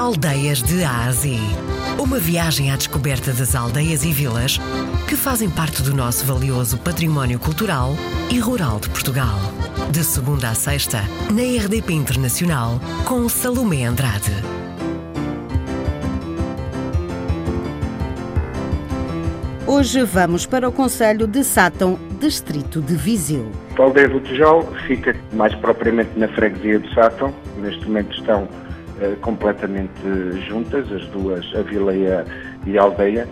Aldeias de Ásia. Uma viagem à descoberta das aldeias e vilas que fazem parte do nosso valioso património cultural e rural de Portugal. De segunda a sexta, na RDP Internacional, com Salomé Andrade. Hoje vamos para o Conselho de Sátão, distrito de Viseu. A aldeia do Tijol fica mais propriamente na freguesia de Sátão. Neste momento estão completamente juntas, as duas, a vila e a, e aldeia.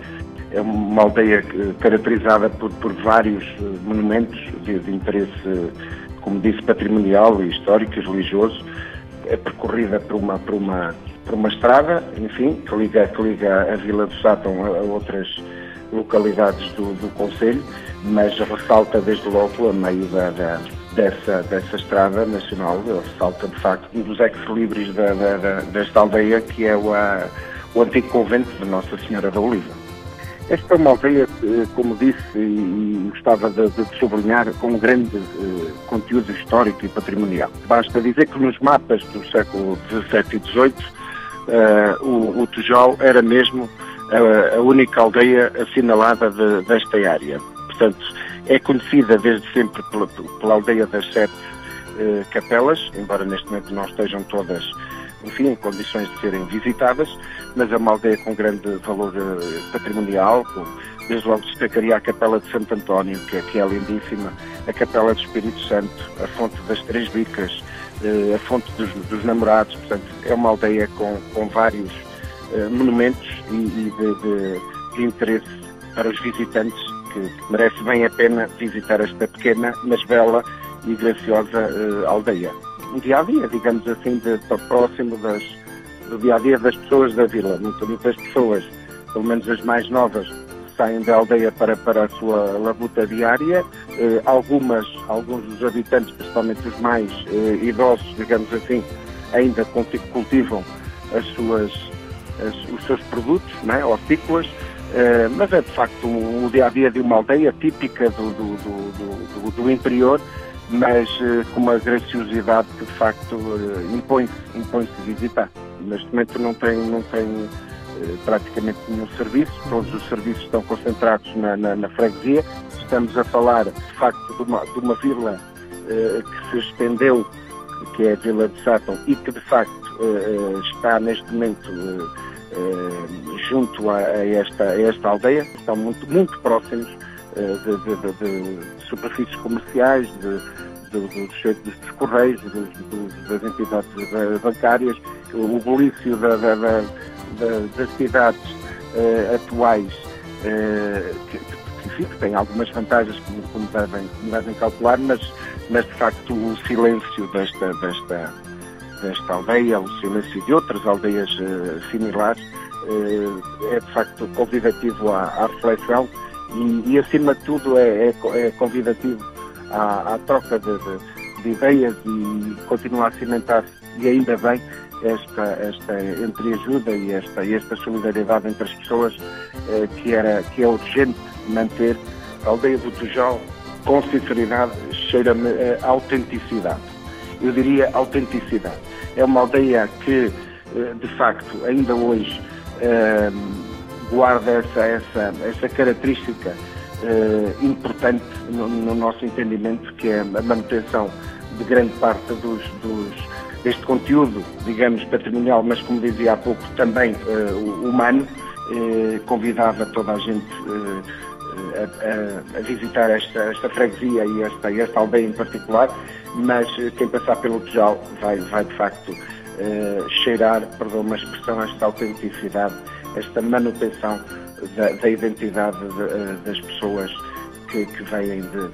É uma aldeia caracterizada por, por vários uh, monumentos de, de, interesse, como disse, patrimonial, histórico e religioso. É percorrida por uma, por uma, por uma estrada, enfim, que liga, que liga a vila do Sátão a, a outras localidades do, do Conselho, mas ressalta desde logo a meio da, da, dessa, dessa estrada nacional, ressalta de facto um dos ex-libris da, da, desta aldeia, que é o, a, o antigo convento de Nossa Senhora da Oliva. Esta é uma aldeia, como disse, e gostava de, de sublinhar, com um grande uh, conteúdo histórico e patrimonial. Basta dizer que nos mapas do século XVII e XVIII, uh, o, o Tujol era mesmo a, a única aldeia assinalada de, desta área. Portanto, é conhecida desde sempre pela, pela aldeia das sete eh, capelas, embora neste momento não estejam todas, enfim, em condições de serem visitadas, mas é uma aldeia com grande valor eh, patrimonial, com, desde logo destacaria a Capela de Santo António, que, é, que é lindíssima, a Capela do Espírito Santo, a Fonte das Três Bicas, eh, a Fonte dos, dos Namorados, portanto, é uma aldeia com, com vários eh, monumentos e, e de, de, de, interesse para os visitantes que merece bem a pena visitar esta pequena, mas bela e graciosa uh, aldeia. Um dia a dia, digamos assim, de, de, próximo das, do dia a dia das pessoas da vila. Muitas, muitas pessoas, pelo menos as mais novas, saem da aldeia para, para a sua labuta diária. Uh, algumas, alguns dos habitantes, principalmente os mais uh, idosos, digamos assim, ainda cultivam as suas os seus produtos, né, hortícolas, uh, mas é de facto o dia a dia de uma aldeia típica do, do, do, do interior, mas uh, com uma graciosidade que de facto uh, impõe-se impõe visitar. Neste momento não tem, não tem praticamente nenhum serviço, todos os serviços estão concentrados na, na, na freguesia. Estamos a falar de facto de uma, de uma vila que se estendeu, que é a Vila de Sátão, e que de facto está neste momento eh, junto a, esta, a esta aldeia, estão muito, muito próximos eh, de, de, de, superfícies comerciais, dos, dos correios, das entidades bancárias, o bulício da, da, da, das cidades uh, atuais, uh, que, que, que, tem algumas vantagens, como, como, devem, como devem calcular, mas, mas de facto o silêncio desta, desta, desta aldeia, o silêncio de outras aldeias uh, similares, uh, é de facto convidativo à, à reflexão e, e, acima de tudo, é, é, é convidativo à, à troca de, de, de, ideias e continua a cimentar-se, e ainda bem, esta, esta entreajuda e esta, esta solidariedade entre as pessoas uh, que, era, que é urgente manter a aldeia do Tujal com sinceridade, cheira-me a autenticidade. Eu diria autenticidade é uma aldeia que, eh, de facto, ainda hoje eh, guarda essa, essa, essa característica eh, importante no, no, nosso entendimento, que é a manutenção de grande parte dos, dos, deste conteúdo, digamos, patrimonial, mas como dizia há pouco, também humano. convidava toda a gente a, a, visitar esta, esta freguesia e esta, esta aldeia em particular, mas eh, quem passar pelo Tejal vai, vai de facto uh, cheirar, perdão uma expressão, esta autenticidade, esta manutenção da, da identidade de, uh, das pessoas que, que vêm de,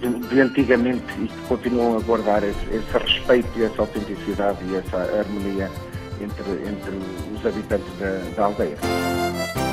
de, de, antigamente e que continuam a guardar esse, esse, respeito e essa autenticidade e essa harmonia entre, entre os habitantes da, da aldeia.